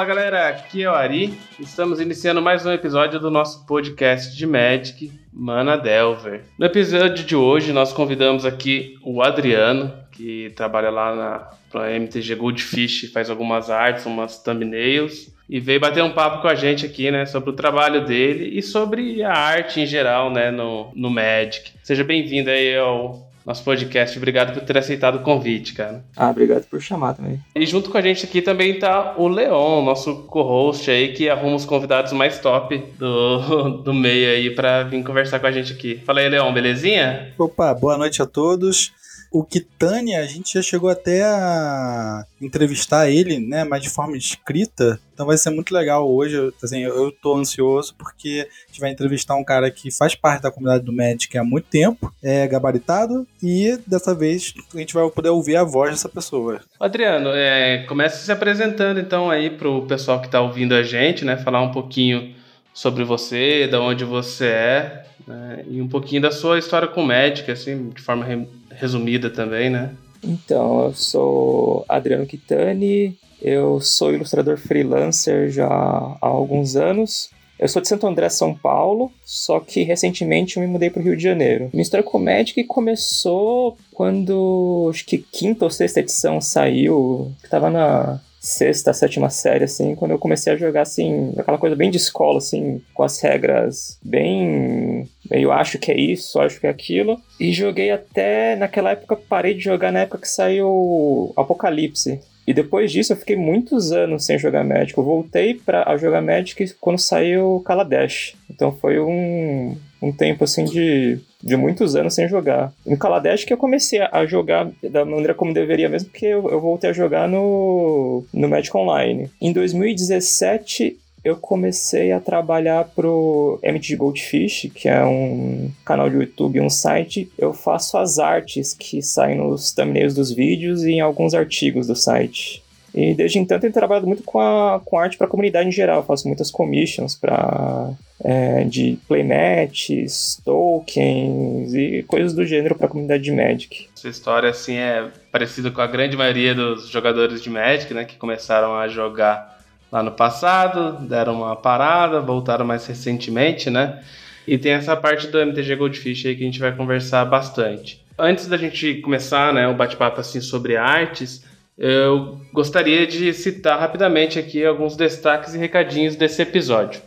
Fala galera, aqui é o Ari. Estamos iniciando mais um episódio do nosso podcast de Magic, Mana Delver. No episódio de hoje, nós convidamos aqui o Adriano, que trabalha lá na MTG Goldfish, faz algumas artes, umas thumbnails, e veio bater um papo com a gente aqui, né, sobre o trabalho dele e sobre a arte em geral, né, no, no Magic. Seja bem-vindo aí ao nosso podcast. Obrigado por ter aceitado o convite, cara. Ah, obrigado por chamar também. E junto com a gente aqui também tá o Leon, nosso co-host aí, que arruma os convidados mais top do, do meio aí para vir conversar com a gente aqui. Fala aí, Leon, belezinha? Opa, boa noite a todos. O Kitânia, a gente já chegou até a entrevistar ele, né, mas de forma escrita. Então vai ser muito legal hoje. Assim, eu tô ansioso porque a gente vai entrevistar um cara que faz parte da comunidade do Magic há muito tempo, é gabaritado, e dessa vez a gente vai poder ouvir a voz dessa pessoa. Adriano, é, comece se apresentando então aí pro pessoal que tá ouvindo a gente, né, falar um pouquinho sobre você, da onde você é, né, e um pouquinho da sua história com o Magic, assim, de forma resumida também, né? Então, eu sou Adriano Quitani, eu sou ilustrador freelancer já há alguns anos. Eu sou de Santo André, São Paulo, só que recentemente eu me mudei para o Rio de Janeiro. Minha história com Magic começou quando acho que quinta ou sexta edição saiu, que tava na sexta, sétima série, assim, quando eu comecei a jogar, assim, aquela coisa bem de escola, assim, com as regras bem. Eu acho que é isso, acho que é aquilo. E joguei até. Naquela época, parei de jogar na época que saiu Apocalipse. E depois disso eu fiquei muitos anos sem jogar Magic. Eu voltei para a jogar Magic quando saiu Kaladesh. Então foi um, um tempo assim de, de muitos anos sem jogar. No Kaladesh que eu comecei a jogar da maneira como deveria mesmo, porque eu, eu voltei a jogar no, no Magic Online. Em 2017 eu comecei a trabalhar pro MTG Goldfish, que é um canal de YouTube, um site. Eu faço as artes que saem nos thumbnails dos vídeos e em alguns artigos do site. E desde então tenho trabalhado muito com, a, com arte para a comunidade em geral. Eu faço muitas commissions para é, de playmats, tokens e coisas do gênero para a comunidade de Magic. Essa história assim é parecida com a grande maioria dos jogadores de Magic, né, que começaram a jogar lá no passado, deram uma parada, voltaram mais recentemente, né? E tem essa parte do MTG Goldfish aí que a gente vai conversar bastante. Antes da gente começar, né, o bate-papo assim sobre artes, eu gostaria de citar rapidamente aqui alguns destaques e recadinhos desse episódio.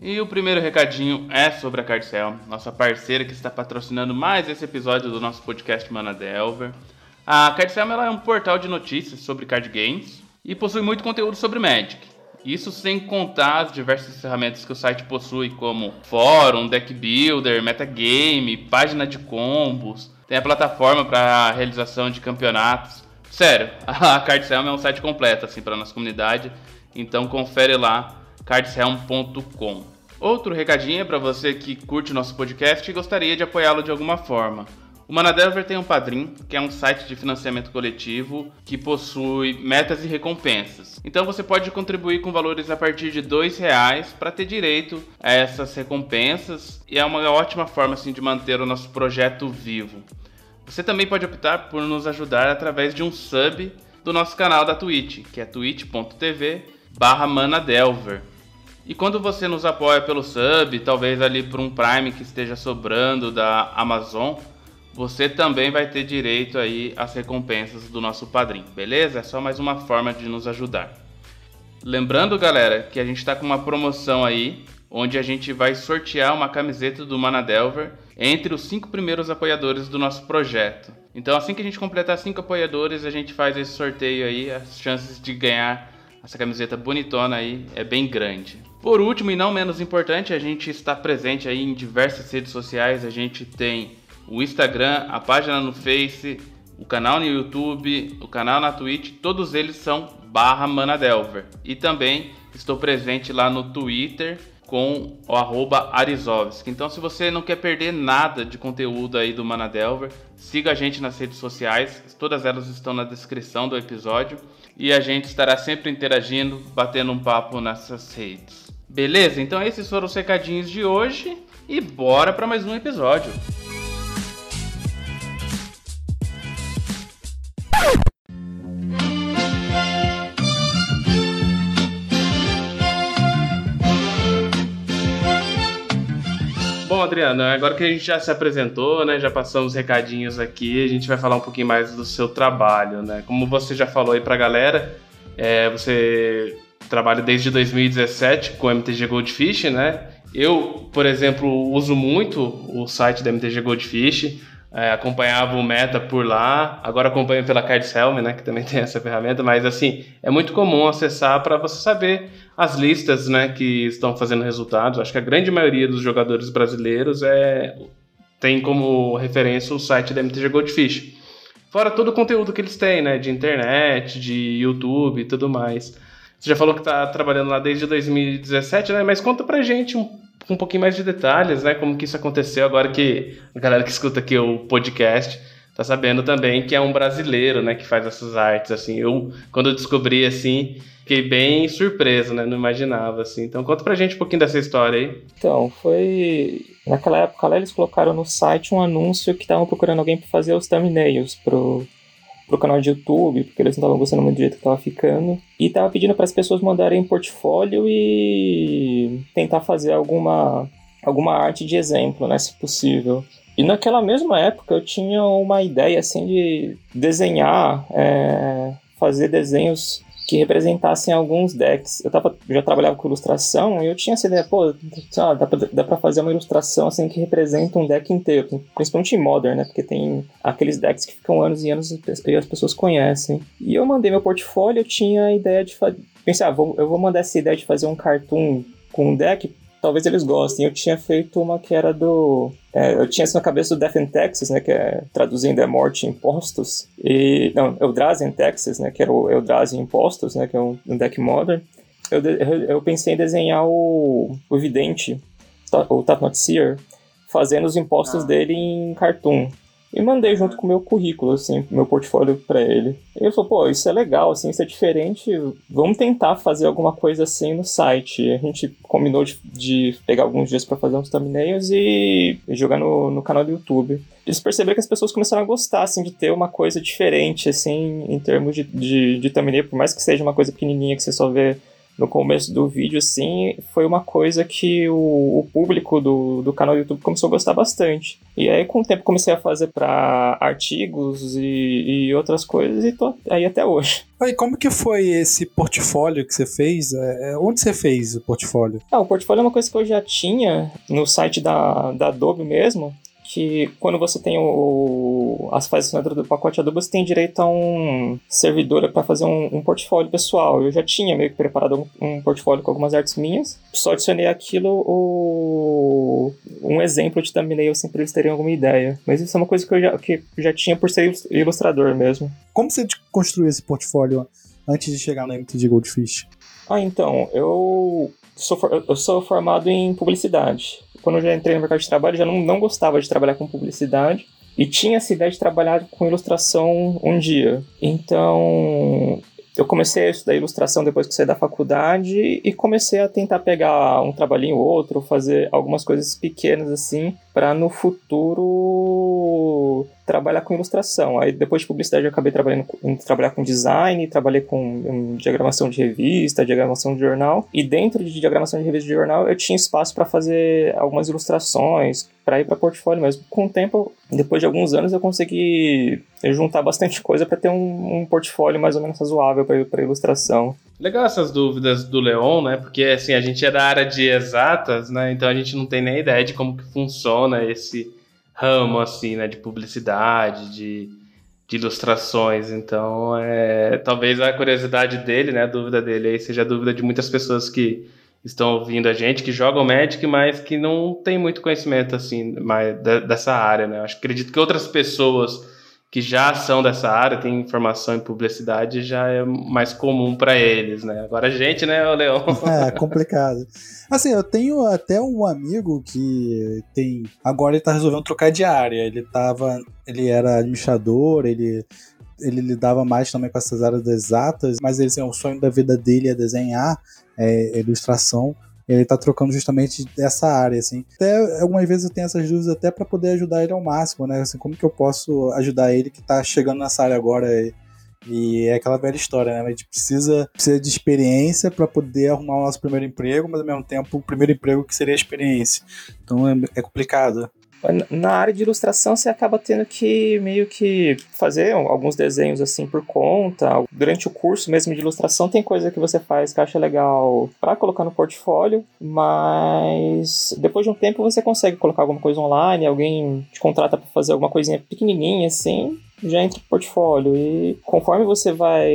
E o primeiro recadinho é sobre a Cardcel, nossa parceira que está patrocinando mais esse episódio do nosso podcast Mana Delver. A Cardcel é um portal de notícias sobre card games e possui muito conteúdo sobre Magic. Isso sem contar as diversas ferramentas que o site possui, como fórum, deck builder, metagame, página de combos, tem a plataforma para realização de campeonatos. Sério, a Cardshelm é um site completo assim para nossa comunidade, então confere lá cardshelm.com. Outro recadinho é para você que curte nosso podcast e gostaria de apoiá-lo de alguma forma. O Manadelver tem um padrinho, que é um site de financiamento coletivo que possui metas e recompensas. Então você pode contribuir com valores a partir de R$ reais para ter direito a essas recompensas e é uma ótima forma assim de manter o nosso projeto vivo. Você também pode optar por nos ajudar através de um sub do nosso canal da Twitch, que é twitch.tv/manadelver. E quando você nos apoia pelo sub, talvez ali por um Prime que esteja sobrando da Amazon, você também vai ter direito aí às recompensas do nosso padrinho, beleza? É só mais uma forma de nos ajudar. Lembrando, galera, que a gente está com uma promoção aí, onde a gente vai sortear uma camiseta do Manadelver entre os cinco primeiros apoiadores do nosso projeto. Então, assim que a gente completar cinco apoiadores, a gente faz esse sorteio aí, as chances de ganhar essa camiseta bonitona aí é bem grande. Por último e não menos importante, a gente está presente aí em diversas redes sociais. A gente tem o Instagram, a página no Face, o canal no YouTube, o canal na Twitch, todos eles são barra Manadelver. E também estou presente lá no Twitter com o arroba. Então se você não quer perder nada de conteúdo aí do Manadelver, siga a gente nas redes sociais, todas elas estão na descrição do episódio. E a gente estará sempre interagindo, batendo um papo nessas redes. Beleza? Então esses foram os recadinhos de hoje e bora para mais um episódio. Adriano, agora que a gente já se apresentou, né, já passamos os recadinhos aqui, a gente vai falar um pouquinho mais do seu trabalho, né? Como você já falou aí pra galera, é, você trabalha desde 2017 com o MTG Goldfish, né? Eu, por exemplo, uso muito o site da MTG Goldfish, é, acompanhava o meta por lá, agora acompanho pela Cards Helm, né, que também tem essa ferramenta, mas assim, é muito comum acessar para você saber as listas, né, que estão fazendo resultados. Acho que a grande maioria dos jogadores brasileiros é tem como referência o site da MTG Goldfish. Fora todo o conteúdo que eles têm, né, de internet, de YouTube e tudo mais. Você já falou que está trabalhando lá desde 2017, né? Mas conta pra gente um com um pouquinho mais de detalhes, né? Como que isso aconteceu, agora que a galera que escuta aqui o podcast tá sabendo também que é um brasileiro, né, que faz essas artes, assim. Eu, quando eu descobri, assim, fiquei bem surpreso, né? Não imaginava, assim. Então, conta pra gente um pouquinho dessa história aí. Então, foi... Naquela época lá, eles colocaram no site um anúncio que estavam procurando alguém para fazer os thumbnails pro, pro canal de YouTube, porque eles não estavam gostando muito do jeito que tava ficando. E tava pedindo para as pessoas mandarem portfólio e tentar fazer alguma, alguma arte de exemplo, né, se possível. E naquela mesma época eu tinha uma ideia assim de desenhar, é, fazer desenhos que representassem alguns decks. Eu tava, já trabalhava com ilustração e eu tinha essa ideia, pô, dá, pra, dá pra fazer uma ilustração assim que representa um deck inteiro, principalmente em Modern, né? Porque tem aqueles decks que ficam anos e anos e as pessoas conhecem. E eu mandei meu portfólio, eu tinha a ideia de fazer. Pensei, ah, vou, eu vou mandar essa ideia de fazer um cartoon com um deck talvez eles gostem. Eu tinha feito uma que era do. É, eu tinha isso na cabeça do Death in Texas, né? Que é traduzindo é morte em impostos. E. Não, Eldrazi in Texas, né? Que era o Eldrazi impostos, né? Que é um, um deck modern. Eu, eu, eu, pensei em desenhar o, o Vidente, o Tatnot Seer, fazendo os impostos ah. dele em cartoon e mandei junto com o meu currículo, assim, meu portfólio para ele. E ele falou, pô, isso é legal, assim, isso é diferente, vamos tentar fazer alguma coisa assim no site. A gente combinou de, de pegar alguns dias para fazer uns thumbnails e, e jogar no, no canal do YouTube. Eles perceberam que as pessoas começaram a gostar, assim, de ter uma coisa diferente, assim, em termos de, de, de thumbnail, por mais que seja uma coisa pequenininha que você só vê no começo do vídeo, assim, foi uma coisa que o, o, público do, do canal do YouTube começou a gostar bastante. E aí, com o tempo, comecei a fazer para artigos e, e, outras coisas, e tô aí até hoje. E como que foi esse portfólio que você fez? É, é, onde você fez o portfólio? Ah, o portfólio é uma coisa que eu já tinha no site da, da Adobe mesmo, que quando você tem o, as fases assinatura do pacote Adobe, você tem direito a um servidor para fazer um, um, portfólio pessoal. Eu já tinha meio que preparado um, um, portfólio com algumas artes minhas, só adicionei aquilo o, um exemplo de thumbnail assim, para eles terem alguma ideia. Mas isso é uma coisa que eu já, que já tinha por ser ilustrador mesmo. Como você construiu esse portfólio antes de chegar no MTG Goldfish? Ah, então, eu sou, eu sou formado em publicidade quando eu já entrei no mercado de trabalho, já não, não gostava de trabalhar com publicidade e tinha essa ideia de trabalhar com ilustração um dia. Então, eu comecei a estudar ilustração depois que saí da faculdade e comecei a tentar pegar um trabalhinho ou outro, fazer algumas coisas pequenas assim, para no futuro trabalhar com ilustração. Aí depois de publicidade eu acabei trabalhando trabalhar com design, trabalhei com diagramação de revista, diagramação de jornal, e dentro de diagramação de revista de jornal eu tinha espaço para fazer algumas ilustrações, para ir para portfólio mesmo. Com o tempo, depois de alguns anos, eu consegui juntar bastante coisa para ter um, um, portfólio mais ou menos razoável para ilustração. Legal essas dúvidas do Leon, né? Porque assim, a gente é da área de exatas, né? Então a gente não tem nem ideia de como que funciona esse ramo assim, né, de publicidade, de, de ilustrações. Então, é, talvez a curiosidade dele, né, a dúvida dele aí seja a dúvida de muitas pessoas que estão ouvindo a gente, que jogam Magic, mas que não tem muito conhecimento assim mais dessa área, né? Acho acredito que outras pessoas que já são dessa área, têm informação em publicidade, já é mais comum para eles, né? Agora a gente, né, Leão? É, complicado. Assim, eu tenho até um amigo que tem. Agora ele tá resolvendo trocar de área. Ele tava. Ele era administrador, ele. Ele lidava mais também com essas áreas exatas, mas ele, assim, o sonho da vida dele é desenhar, é ilustração ele tá trocando justamente dessa área, assim. Até algumas vezes eu tenho essas dúvidas até para poder ajudar ele ao máximo, né? Assim, como que eu posso ajudar ele que tá chegando nessa área agora e, E é aquela velha história, né? A gente precisa, precisa de experiência para poder arrumar o nosso primeiro emprego, mas ao mesmo tempo o primeiro emprego que seria a experiência. Então é, é complicado. Na área de ilustração, você acaba tendo que meio que fazer alguns desenhos assim por conta. Durante o curso mesmo de ilustração, tem coisa que você faz que acha legal para colocar no portfólio, mas depois de um tempo você consegue colocar alguma coisa online, alguém te contrata para fazer alguma coisinha pequenininha assim, já entra no portfólio. E conforme você vai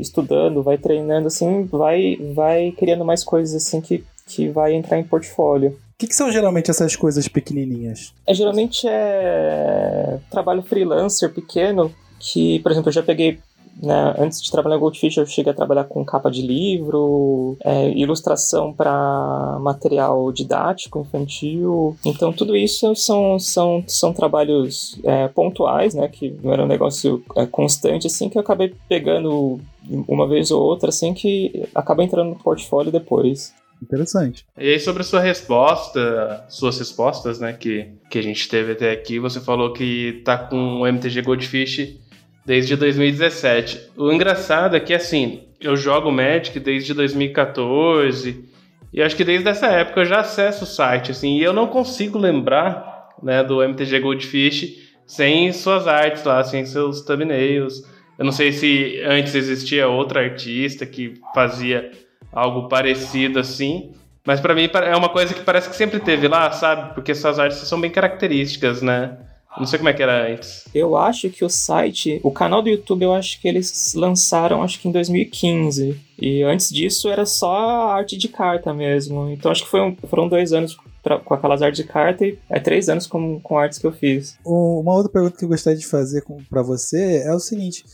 estudando, vai treinando assim, vai, vai criando mais coisas assim que, que vai entrar em portfólio. Que, que, são geralmente essas coisas pequenininhas? É, geralmente é trabalho freelancer pequeno, que, por exemplo, eu já peguei né, antes de trabalhar Goldfish, eu cheguei a trabalhar com capa de livro, é, ilustração para material didático infantil. Então, tudo isso são, são, são trabalhos é, pontuais, né, que não era um negócio é, constante, assim, que eu acabei pegando uma vez ou outra, assim, que acaba entrando no portfólio depois. Interessante. E aí, sobre a sua resposta, suas respostas, né, que, que a gente teve até aqui, você falou que tá com o MTG Goldfish desde 2017. O engraçado é que, assim, eu jogo Magic desde 2014, e acho que desde essa época eu já acesso o site, assim, e eu não consigo lembrar, né, do MTG Goldfish sem suas artes lá, sem seus thumbnails. Eu não sei se antes existia outra artista que fazia algo parecido assim. Mas para mim é uma coisa que parece que sempre teve lá, sabe? Porque suas artes são bem características, né? Não sei como é que era antes. Eu acho que o site, o canal do YouTube, eu acho que eles lançaram, acho que em 2015. E antes disso era só arte de carta mesmo. Então acho que foi um, foram dois anos pra, com aquelas artes de carta e é três anos com, com artes que eu fiz. Uma outra pergunta que eu gostaria de fazer para você é o seguinte: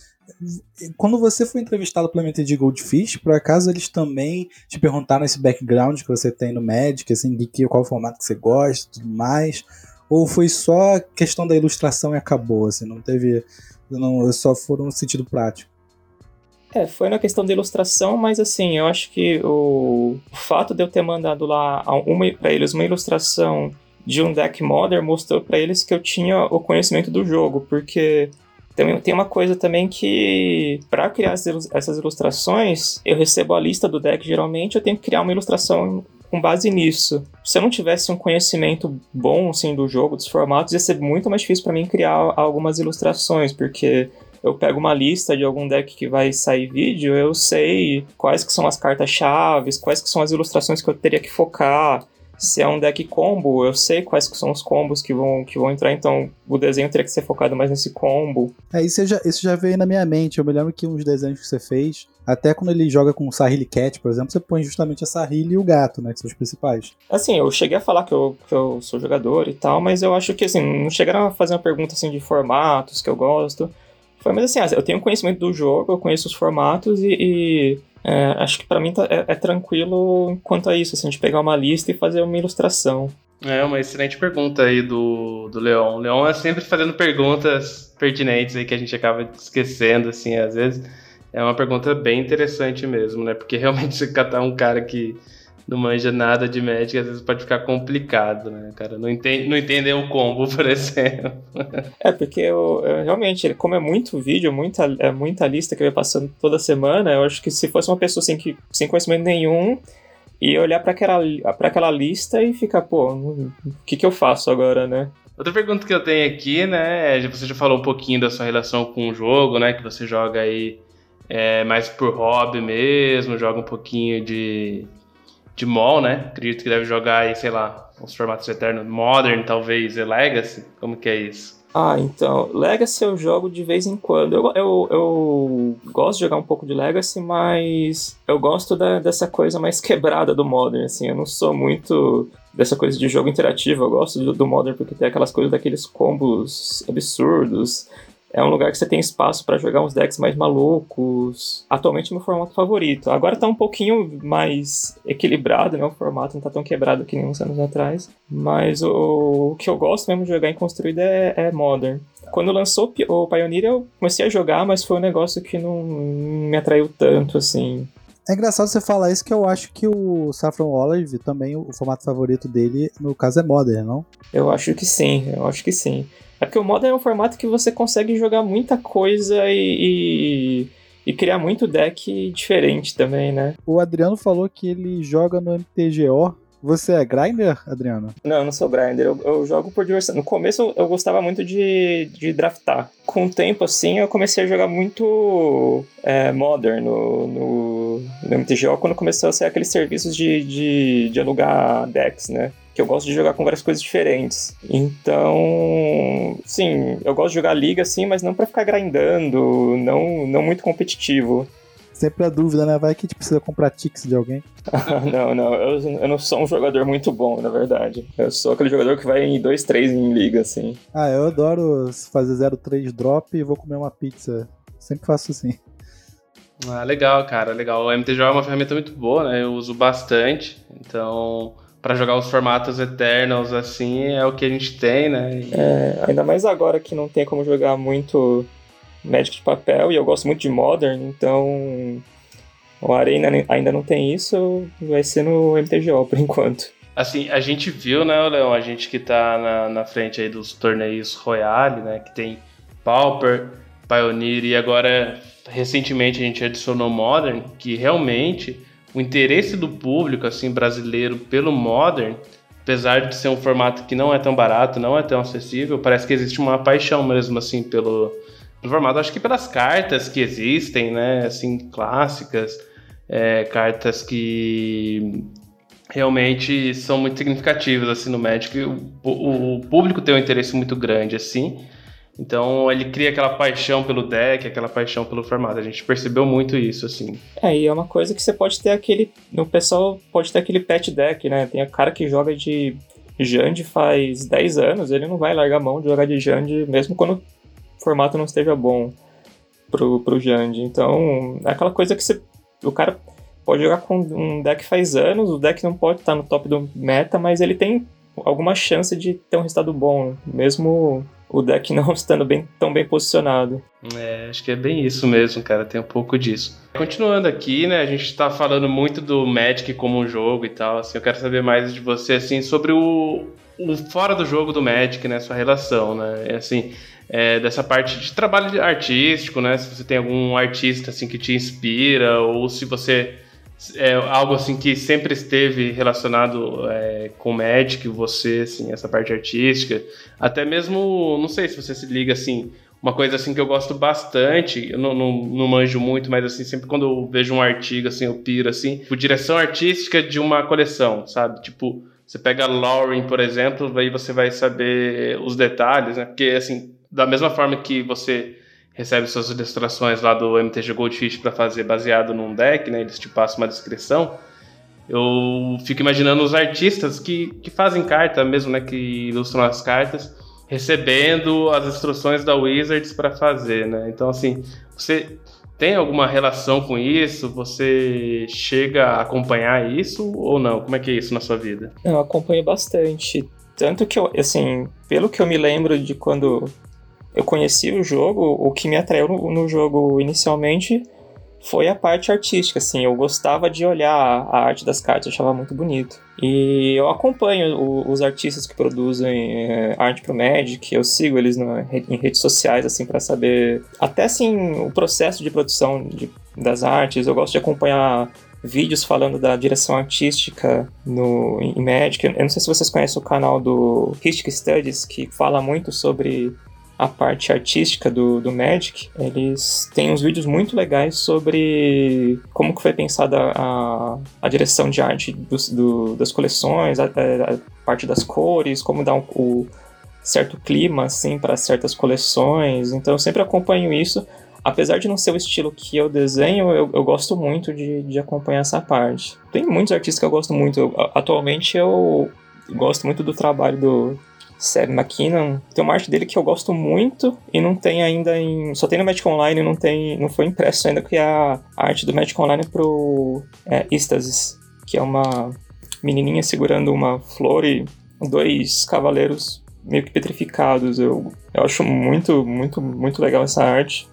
quando você foi entrevistado pela MTG Goldfish, por acaso eles também te perguntaram esse background que você tem no Magic, assim, de que, qual formato que você gosta tudo mais? Ou foi só questão da ilustração e acabou, assim, não teve. Não, só foram no sentido prático? É, foi na questão da ilustração, mas assim, eu acho que o, o fato de eu ter mandado lá uma, pra eles uma ilustração de um deck modern mostrou para eles que eu tinha o conhecimento do jogo, porque tem, tem uma coisa também que, para criar essas ilustrações, eu recebo a lista do deck geralmente, eu tenho que criar uma ilustração com base nisso. Se eu não tivesse um conhecimento bom assim, do jogo, dos formatos, ia ser muito mais difícil para mim criar algumas ilustrações, porque eu pego uma lista de algum deck que vai sair vídeo, eu sei quais que são as cartas-chave, quais que são as ilustrações que eu teria que focar, se é um deck combo, eu sei quais são os combos que vão, que vão entrar, então o desenho teria que ser focado mais nesse combo. É, isso já, isso já veio na minha mente. Eu me lembro que uns desenhos que você fez, até quando ele joga com o Sahili Cat, por exemplo, você põe justamente a Sahili e o gato, né? Que são os principais. Assim, eu cheguei a falar que eu, que eu sou jogador e tal, mas eu acho que assim, não chegaram a fazer uma pergunta assim de formatos que eu gosto. Foi, mas assim, eu tenho conhecimento do jogo, eu conheço os formatos e, e é, acho que para mim tá, é, é, tranquilo quanto a isso, assim, de pegar uma lista e fazer uma ilustração. É uma excelente pergunta aí do, do Leon. O Leon é sempre fazendo perguntas pertinentes aí que a gente acaba esquecendo, assim, às vezes. É uma pergunta bem interessante mesmo, né? Porque realmente você catar um cara que não manja nada de Magic, às vezes pode ficar complicado, né, cara? Não, entende, não entender o combo, por exemplo. É, porque eu, eu, realmente, como é muito vídeo, muita, é muita lista que vai passando toda semana, eu acho que se fosse uma pessoa assim, que, sem conhecimento nenhum e olhar para aquela, pra aquela lista e ficar, pô, o que, que eu faço agora, né? Outra pergunta que eu tenho aqui, né, é, você já falou um pouquinho da sua relação com o jogo, né, que você joga aí é, mais por hobby mesmo, joga um pouquinho de de mall, né? Acredito que deve jogar aí, sei lá, os formatos eternos Modern, talvez, e Legacy. Como que é isso? Ah, então, Legacy eu jogo de vez em quando. Eu, eu, eu gosto de jogar um pouco de Legacy, mas eu gosto da, dessa coisa mais quebrada do Modern, assim. Eu não sou muito dessa coisa de jogo interativo. Eu gosto do, do Modern porque tem aquelas coisas daqueles combos absurdos. É um lugar que você tem espaço para jogar uns decks mais malucos. Atualmente é meu formato favorito. Agora tá um pouquinho mais equilibrado, né? O formato não tá tão quebrado que nem uns anos atrás. Mas o, o que eu gosto mesmo de jogar em construída é, é Modern. Quando lançou o Pioneer eu comecei a jogar, mas foi um negócio que não me atraiu tanto, assim. É engraçado você falar isso que eu acho que o Saffron Olive também, o formato favorito dele, no caso, é Modern, não? Eu acho que sim, eu acho que sim. É porque o Modern é um formato que você consegue jogar muita coisa e, e, e, criar muito deck diferente também, né? O Adriano falou que ele joga no MTGO você é grinder, Adriano? Não, eu não sou grinder. Eu, eu, jogo por diversão. No começo eu gostava muito de, de draftar. Com o tempo, assim, eu comecei a jogar muito é, Modern no, no, no, MTGO quando começou a ser aqueles serviços de, de, de alugar decks, né? Que eu gosto de jogar com várias coisas diferentes. Então, sim, eu gosto de jogar liga assim, mas não para ficar grindando, não, não muito competitivo. Sempre a dúvida, né? Vai que a gente precisa comprar ticks de alguém. não, não. Eu, eu, não sou um jogador muito bom, na verdade. Eu sou aquele jogador que vai em 2, 3 em liga, assim. Ah, eu adoro fazer 0-3 drop e vou comer uma pizza. Sempre faço assim. Ah, legal, cara, legal. O MTGO é uma ferramenta muito boa, né? Eu uso bastante. Então, para jogar os formatos Eternals assim, é o que a gente tem, né? E... É, ainda mais agora que não tem como jogar muito Magic de papel e eu gosto muito de Modern, então o Arena ainda não tem isso, vai ser no MTGO por enquanto. Assim, a gente viu, né, Leão, a gente que tá na, na frente aí dos torneios Royale, né, que tem Pauper, Pioneer e agora recentemente a gente adicionou Modern, que realmente o interesse do público, assim, brasileiro pelo Modern, apesar de ser um formato que não é tão barato, não é tão acessível, parece que existe uma paixão mesmo, assim, pelo, pelo formato. Acho que pelas cartas que existem, né, assim, clássicas, é, cartas que realmente são muito significativas, assim, no Magic. O, o, público tem um interesse muito grande, assim. Então ele cria aquela paixão pelo deck, aquela paixão pelo formato. A gente percebeu muito isso, assim. É, e é uma coisa que você pode ter aquele. O pessoal pode ter aquele pet deck, né? Tem a cara que joga de Jand faz 10 anos, ele não vai largar a mão de jogar de Jand, mesmo quando formato não esteja bom pro, pro Jand. Então, é aquela coisa que você, o cara pode jogar com um deck faz anos, o deck não pode estar no top do meta, mas ele tem alguma chance de ter um resultado bom, mesmo o deck não estando bem, tão bem posicionado. É, acho que é bem isso mesmo, cara, tem um pouco disso. Continuando aqui, né, a gente tá falando muito do Magic como um jogo e tal, assim, eu quero saber mais de você, assim, sobre o, o fora do jogo do Magic, né, sua relação, né, assim, é, dessa parte de trabalho artístico, né? Se você tem algum artista assim que te inspira ou se você é algo assim que sempre esteve relacionado é, com Magic, você assim essa parte artística, até mesmo não sei se você se liga assim uma coisa assim que eu gosto bastante, eu não, não, não, manjo muito, mas assim, sempre quando eu vejo um artigo assim, eu piro assim, tipo, direção artística de uma coleção, sabe? Tipo, você pega Lauren, por exemplo, aí você vai saber os detalhes, né? Porque assim, da mesma forma que você recebe suas ilustrações lá do MTG Goldfish para fazer baseado num deck, né? Eles te passam uma descrição. Eu fico imaginando os artistas que, que fazem carta mesmo, né? Que ilustram as cartas, recebendo as instruções da Wizards para fazer, né? Então, assim, você tem alguma relação com isso? Você chega a acompanhar isso ou não? Como é que é isso na sua vida? Eu acompanho bastante. Tanto que eu, assim, pelo que eu me lembro de quando eu conheci o jogo, o que me atraiu no, no, jogo inicialmente foi a parte artística, assim, eu gostava de olhar a arte das cartas, eu achava muito bonito. E eu acompanho o, os artistas que produzem é, arte pro Magic, eu sigo eles em redes sociais, assim, para saber até, assim, o processo de produção de, das artes, eu gosto de acompanhar vídeos falando da direção artística no, em Magic. Eu não sei se vocês conhecem o canal do Histic Studies, que fala muito sobre a parte artística do, do Magic, eles têm uns vídeos muito legais sobre como que foi pensada a, a direção de arte dos, do, das coleções, a, a, parte das cores, como dar um, o certo clima assim para certas coleções. Então eu sempre acompanho isso. Apesar de não ser o estilo que eu desenho, eu, eu gosto muito de, de acompanhar essa parte. Tem muitos artistas que eu gosto muito. atualmente eu gosto muito do trabalho do Sam McKinnon. Tem uma arte dele que eu gosto muito e não tem ainda em. Só tem no Magic Online, não tem. não foi impresso ainda, que é a arte do Magic Online pro é, que é uma menininha segurando uma flor e dois cavaleiros meio que petrificados. Eu, eu acho muito, muito, muito legal essa arte.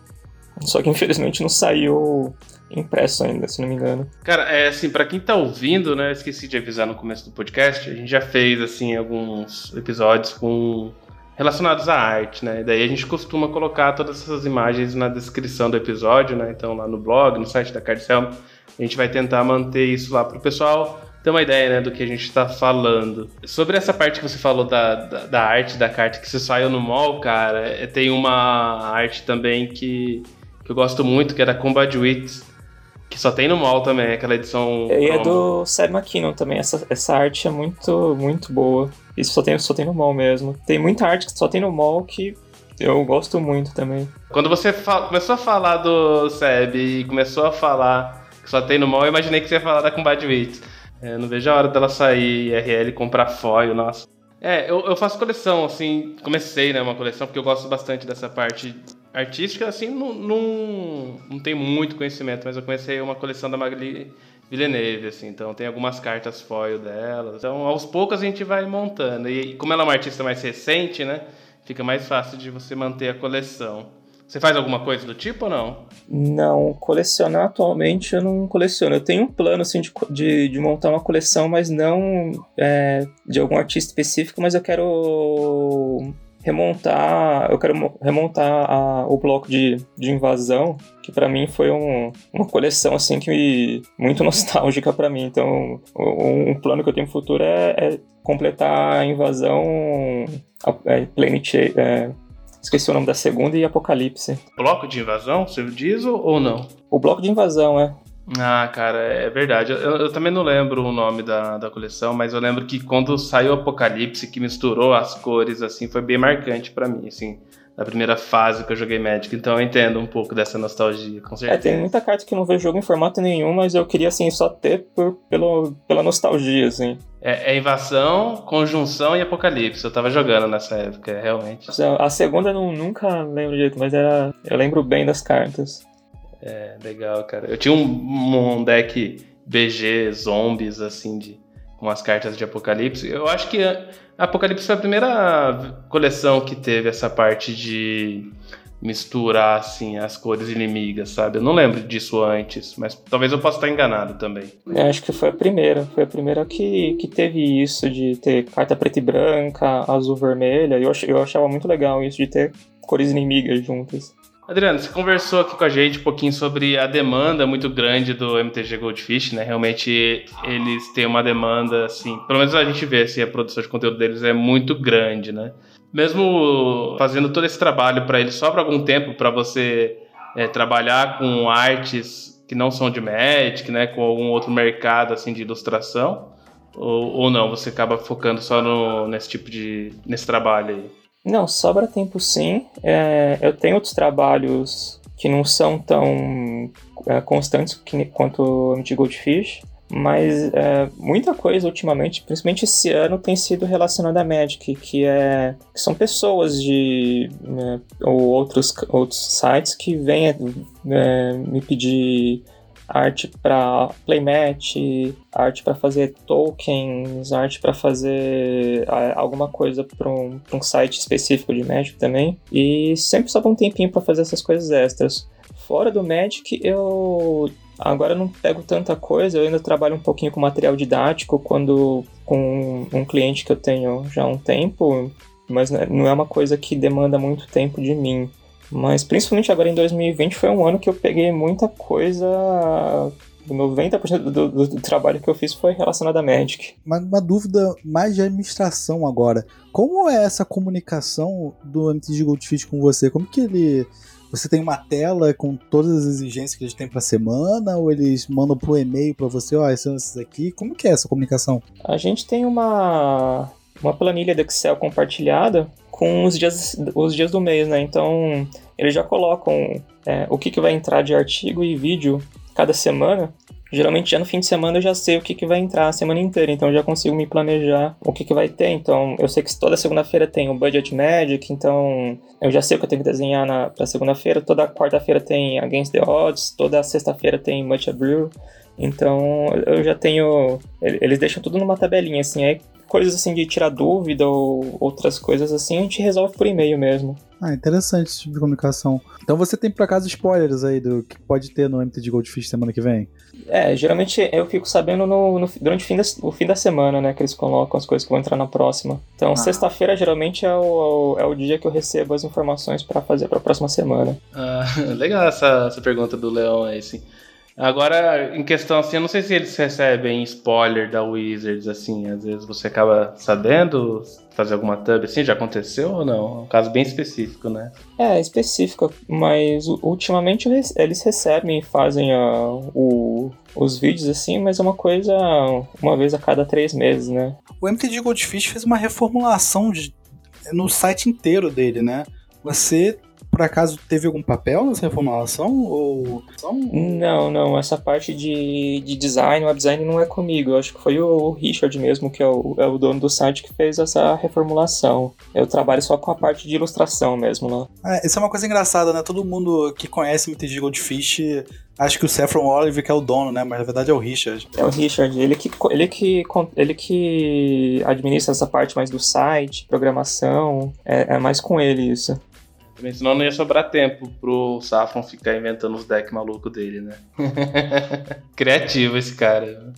Só que infelizmente não saiu impresso ainda, se não me engano. Cara, é assim, para quem tá ouvindo, né, esqueci de avisar no começo do podcast, a gente já fez assim alguns episódios com relacionados à arte, né? Daí a gente costuma colocar todas essas imagens na descrição do episódio, né? Então lá no blog, no site da Cardcel, a gente vai tentar manter isso lá para o pessoal ter uma ideia né, do que a gente está falando. Sobre essa parte que você falou da, da, da, arte da carta que você saiu no mall, cara, é, tem uma arte também que, que eu gosto muito, que é da Combat Wits, que só tem no mall também, aquela edição. E é do Sam McKinnon também, essa, essa arte é muito, muito boa. Isso só tem, só tem no mall mesmo. Tem muita arte que só tem no mall que eu gosto muito também. Quando você começou a falar do Seb e começou a falar que só tem no mall, eu imaginei que você ia falar da Combat Wits. É, não vejo a hora dela sair IRL e comprar foil, nossa. É, eu, eu faço coleção, assim, comecei, né, uma coleção, porque eu gosto bastante dessa parte artística, assim, não, não, não tenho muito conhecimento, mas eu comecei uma coleção da Magli Villeneuve, assim, então tem algumas cartas foil dela. Então, aos poucos a gente vai montando. E como ela é uma artista mais recente, né, fica mais fácil de você manter a coleção. Você faz alguma coisa do tipo ou não? Não, colecionar atualmente eu não coleciono. Eu tenho um plano assim, de, de, de montar uma coleção, mas não é, de algum artista específico, mas eu quero remontar, eu quero remontar a, o bloco de, de invasão, que para mim foi um, uma coleção assim que me, muito nostálgica para mim. Então, um, um, plano que eu tenho no futuro é, é completar a invasão a, é, Planet, é, Esqueci o nome da segunda e Apocalipse. Bloco de invasão, você diz ou não? O bloco de invasão, é. Ah, cara, é verdade. Eu, eu, também não lembro o nome da, da coleção, mas eu lembro que quando saiu Apocalipse, que misturou as cores, assim, foi bem marcante para mim, assim, na primeira fase que eu joguei Magic. Então eu entendo um pouco dessa nostalgia, com certeza. É, tem muita carta que não vejo jogo em formato nenhum, mas eu queria, assim, só ter por, pelo, pela nostalgia, assim. É, é, invasão, conjunção e apocalipse. Eu tava jogando nessa época, é, realmente. A segunda eu não, nunca lembro direito, mas era, eu lembro bem das cartas. É, legal, cara. Eu tinha um, um deck BG zombies, assim, de, com as cartas de apocalipse. Eu acho que Apocalipse foi a primeira coleção que teve essa parte de misturar assim as cores inimigas, sabe? Eu não lembro disso antes, mas talvez eu possa estar enganado também. Eu acho que foi a primeira, foi a primeira que, que teve isso de ter carta preta e branca, azul vermelha. Eu, eu achava muito legal isso de ter cores inimigas juntas. Adriano, você conversou aqui com a gente um pouquinho sobre a demanda muito grande do MTG Goldfish, né? Realmente eles têm uma demanda, assim, pelo menos a gente vê assim, a produção de conteúdo deles é muito grande, né? mesmo fazendo todo esse trabalho para ele sobra algum tempo para você é, trabalhar com artes que não são de Magic, né, com algum outro mercado assim de ilustração? Ou, ou não, você acaba focando só no, nesse tipo de nesse trabalho aí? Não, sobra tempo sim. É, eu tenho outros trabalhos que não são tão é, constantes que, quanto o MT Goldfish. Mas é, muita coisa ultimamente, principalmente esse ano, tem sido relacionada a Magic, que, é, que são pessoas de né, ou outros, outros sites que vêm é, me pedir arte para playmat, arte para fazer tokens, arte para fazer alguma coisa para um, um site específico de Magic também. E sempre sobra um tempinho para fazer essas coisas extras. Fora do Magic, eu Agora não pego tanta coisa, eu ainda trabalho um pouquinho com material didático quando com um cliente que eu tenho já há um tempo, mas não é uma coisa que demanda muito tempo de mim. Mas principalmente agora em 2020 foi um ano que eu peguei muita coisa 90% do, do, do, trabalho que eu fiz foi relacionado a Magic. Uma, uma, dúvida mais de administração agora. Como é essa comunicação do MTG Goldfish com você? Como que ele você tem uma tela com todas as exigências que eles têm para semana ou eles mandam por e-mail para você, ó, oh, esses são esses aqui? Como que é essa comunicação? A gente tem uma uma planilha do Excel compartilhada com os dias, os dias do mês, né? Então, eles já colocam é, o que, que vai entrar de artigo e vídeo cada semana Geralmente já no fim de semana eu já sei o que, que vai entrar a semana inteira, então eu já consigo me planejar o que, que vai ter. Então eu sei que toda segunda-feira tem o Budget Magic, então eu já sei o que eu tenho que desenhar na pra segunda-feira. Toda quarta-feira tem Against the Odds, toda sexta-feira tem Much Brew. Então eu já tenho. Eles deixam tudo numa tabelinha, assim. Aí coisas assim de tirar dúvida ou outras coisas assim, a gente resolve por e-mail mesmo. Ah, interessante esse tipo de comunicação. Então você tem por acaso spoilers aí do que pode ter no MT de Goldfish semana que vem? É, geralmente eu fico sabendo no, no durante o fim, da, o fim da semana, né? Que eles colocam as coisas que vão entrar na próxima. Então, ah. sexta-feira geralmente é o, é o dia que eu recebo as informações para fazer para a próxima semana. Ah, legal essa, essa pergunta do Leão aí, sim. Agora, em questão assim, eu não sei se eles recebem spoiler da Wizards, assim, às vezes você acaba sabendo fazer alguma thumb assim, já aconteceu ou não? É um caso bem específico, né? É, específico, mas ultimamente eles recebem e fazem uh, o, os vídeos assim, mas é uma coisa uma vez a cada três meses, né? O MTG Goldfish fez uma reformulação de, no site inteiro dele, né? Você por acaso teve algum papel nessa reformulação? Ou... Não, não. Essa parte de, de design, web design não é comigo. Eu acho que foi o Richard mesmo, que é o, é o dono do site, que fez essa reformulação. Eu trabalho só com a parte de ilustração mesmo lá. Né? É, isso é uma coisa engraçada, né? Todo mundo que conhece MTG Goldfish acha que o Saffron Olive que é o dono, né? Mas na verdade é o Richard. É o Richard. Ele que, ele que, ele que administra essa parte mais do site, programação. É, é mais com ele isso. Também, senão não ia sobrar tempo pro Safron ficar inventando os decks malucos dele, né? Criativo esse cara.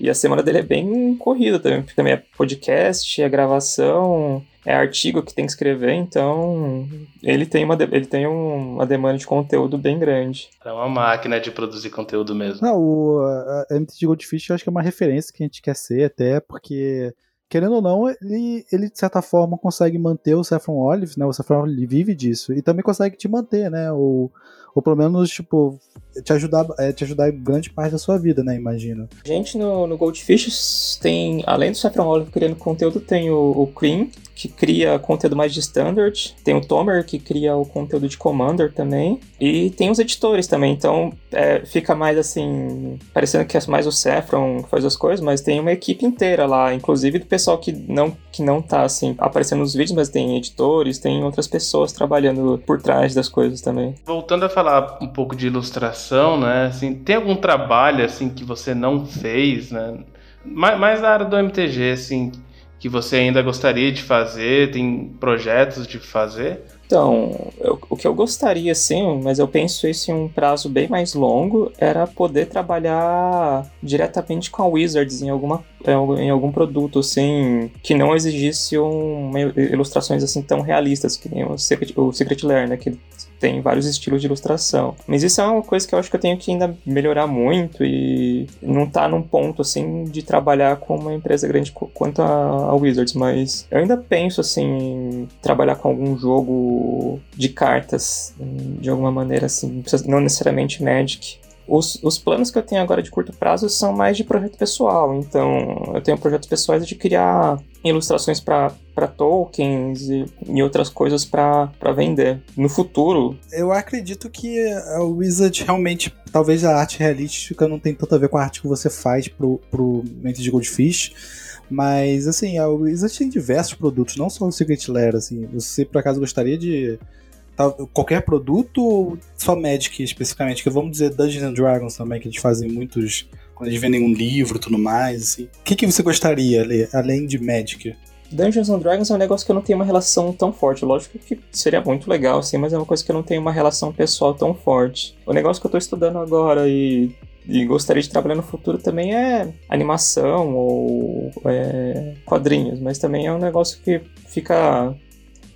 E a semana dele é bem corrida também, porque também é podcast, é gravação, é artigo que tem que escrever, então ele tem uma, ele tem uma demanda de conteúdo bem grande. É uma máquina de produzir conteúdo mesmo. Não, o a MTG Goldfish eu acho que é uma referência que a gente quer ser, até porque querendo ou não, ele, ele de certa forma consegue manter o Saffron Olive, né? O Saffron Olive vive disso e também consegue te manter, né? Ou, ou pelo menos, tipo, te ajudar, é, te ajudar em grande parte da sua vida, né? Imagino. A gente no, no Goldfish tem, além do Saffron Olive criando conteúdo, tem o, o Cream, que cria conteúdo mais de standard, tem o Tomer, que cria o conteúdo de Commander também, e tem os editores também, então é, fica mais assim, parecendo que é mais o Saffron que faz as coisas, mas tem uma equipe inteira lá, inclusive do pessoal que não, que não tá assim, aparecendo nos vídeos, mas tem editores, tem outras pessoas trabalhando por trás das coisas também. Voltando a falar um pouco de ilustração, né, assim, tem algum trabalho assim que você não fez, né, mais, mais na área do MTG, assim, que você ainda gostaria de fazer? Tem projetos de fazer? Então, eu, o que eu gostaria, sim, mas eu penso isso em um prazo bem mais longo, era poder trabalhar diretamente com a Wizards em, alguma, em algum produto, assim, que não exigisse um, ilustrações assim tão realistas, que nem o Secret, o Secret Lair, né, que tem vários estilos de ilustração. Mas isso é uma coisa que eu acho que eu tenho que ainda melhorar muito e não tá num ponto assim de trabalhar com uma empresa grande quanto a, Wizards, mas eu ainda penso assim em trabalhar com algum jogo de cartas de alguma maneira assim, não necessariamente Magic, os, os planos que eu tenho agora de curto prazo são mais de projeto pessoal. Então, eu tenho projetos pessoais de criar ilustrações para tokens e, e, outras coisas para vender. No futuro. Eu acredito que a Wizard realmente. Talvez a arte realística não tem tanto a ver com a arte que você faz pro, pro Mente de Goldfish. Mas, assim, a Wizard tem diversos produtos, não só o Secret Lair, assim. Você, por acaso, gostaria de qualquer produto ou só Magic especificamente? Que vamos dizer Dungeons and Dragons também, que eles fazem muitos. Quando eles vendem um livro e tudo mais. Assim. O que, que você gostaria, ler, além de Magic? Dungeons and Dragons é um negócio que eu não tenho uma relação tão forte. Lógico que seria muito legal, assim, mas é uma coisa que eu não tenho uma relação pessoal tão forte. O negócio que eu tô estudando agora e, e gostaria de trabalhar no futuro também é animação ou é, quadrinhos, mas também é um negócio que fica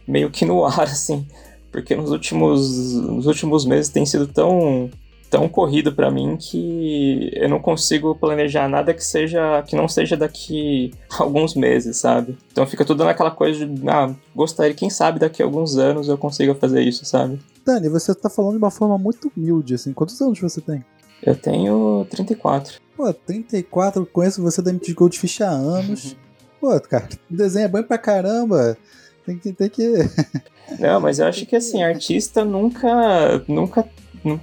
meio que no ar, assim porque nos últimos, nos últimos meses tem sido tão tão corrido para mim que eu não consigo planejar nada que seja que não seja daqui a alguns meses, sabe? Então fica tudo naquela coisa de, ah, gostaria, quem sabe daqui a alguns anos eu consiga fazer isso, sabe? Dani, você tá falando de uma forma muito humilde, assim. Quantos anos você tem? Eu tenho 34. Pô, 34, conheço você da MTG Goldfish há anos. Pô, cara, o desenho é bom pra caramba. Tem que, tem que. Não, mas eu acho que assim, artista nunca, nunca,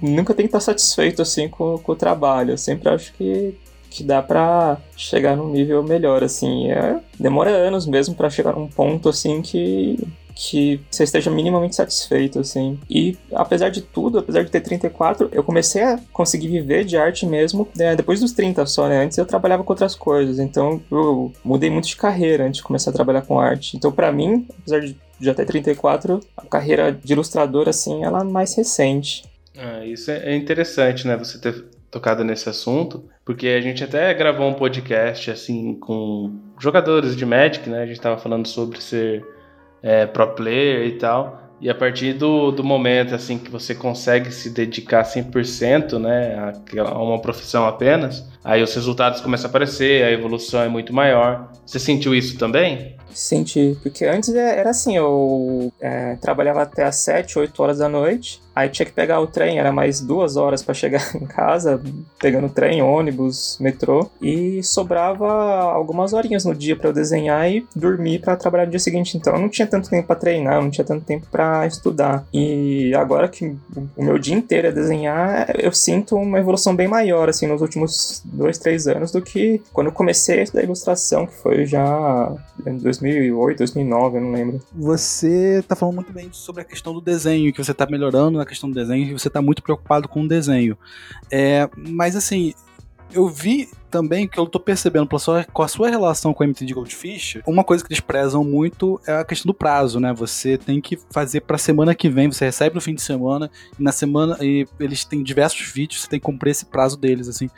nunca tem que estar satisfeito assim com, com o trabalho. Eu sempre acho que, que dá pra chegar num nível melhor, assim. É, demora anos mesmo para chegar num ponto assim que, que você esteja minimamente satisfeito, assim. E apesar de tudo, apesar de ter 34, eu comecei a conseguir viver de arte mesmo né, depois dos 30 só, né? Antes eu trabalhava com outras coisas, então eu mudei muito de carreira antes de começar a trabalhar com arte. Então, para mim, apesar de já ter 34, a carreira de ilustrador, assim, ela é mais recente. Ah, isso é interessante, né? Você ter tocado nesse assunto, porque a gente até gravou um podcast assim com jogadores de Magic, né? A gente estava falando sobre ser é, pro player e tal. E a partir do, do momento assim que você consegue se dedicar 100% né, a, a uma profissão apenas, aí os resultados começam a aparecer, a evolução é muito maior. Você sentiu isso também? Senti, porque antes é, era assim, eu é, trabalhava até às 7, 8 horas da noite, aí tinha que pegar o trem, era mais duas horas para chegar em casa, pegando trem, ônibus, metrô, e sobrava algumas horinhas no dia para eu desenhar e dormir para trabalhar no dia seguinte. Então eu não tinha tanto tempo para treinar, não tinha tanto tempo para estudar. E agora que o meu dia inteiro é desenhar, eu sinto uma evolução bem maior, assim, nos últimos dois, três anos do que quando eu comecei a estudar ilustração, que foi já em 2008, 2009, eu não lembro. Você tá falando muito bem sobre a questão do desenho, que você tá melhorando na questão do desenho e você tá muito preocupado com o desenho. É, mas assim, eu vi também que eu tô percebendo sua, com a sua relação com a MTD Goldfish, uma coisa que eles prezam muito é a questão do prazo, né? Você tem que fazer pra semana que vem, você recebe no fim de semana, e na semana, e eles têm diversos vídeos, você tem que cumprir esse prazo deles, assim.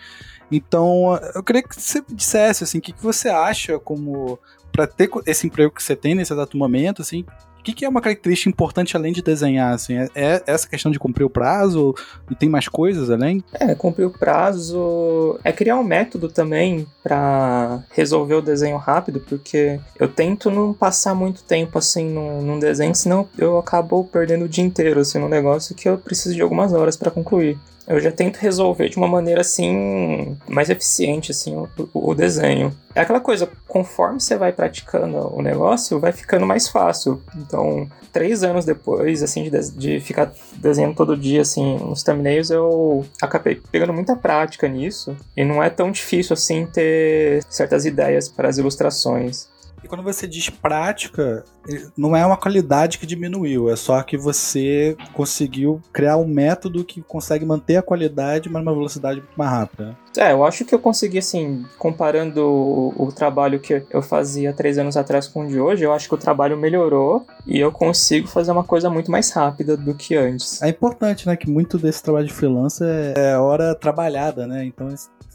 Então, eu queria que você dissesse, assim, o que, que você acha como para ter esse emprego que você tem nesse exato momento, assim, o que, que, é uma característica importante além de desenhar? Assim? É, é, essa questão de cumprir o prazo? E tem mais coisas além? É, cumprir o prazo é criar um método também para resolver o desenho rápido, porque eu tento não passar muito tempo assim num, num desenho, senão eu acabo perdendo o dia inteiro assim, no negócio que eu preciso de algumas horas para concluir eu já tento resolver de uma maneira assim mais eficiente assim o, o, desenho. É aquela coisa, conforme você vai praticando o negócio, vai ficando mais fácil. Então, três anos depois, assim, de, de ficar desenhando todo dia, assim, nos thumbnails, eu acabei pegando muita prática nisso. E não é tão difícil, assim, ter certas ideias para as ilustrações. E quando você diz prática, não é uma qualidade que diminuiu, é só que você conseguiu criar um método que consegue manter a qualidade, mas numa velocidade muito mais rápida. É, eu acho que eu consegui, assim, comparando o, o, trabalho que eu fazia três anos atrás com o de hoje, eu acho que o trabalho melhorou e eu consigo fazer uma coisa muito mais rápida do que antes. É importante, né, que muito desse trabalho de freelancer é hora trabalhada, né, então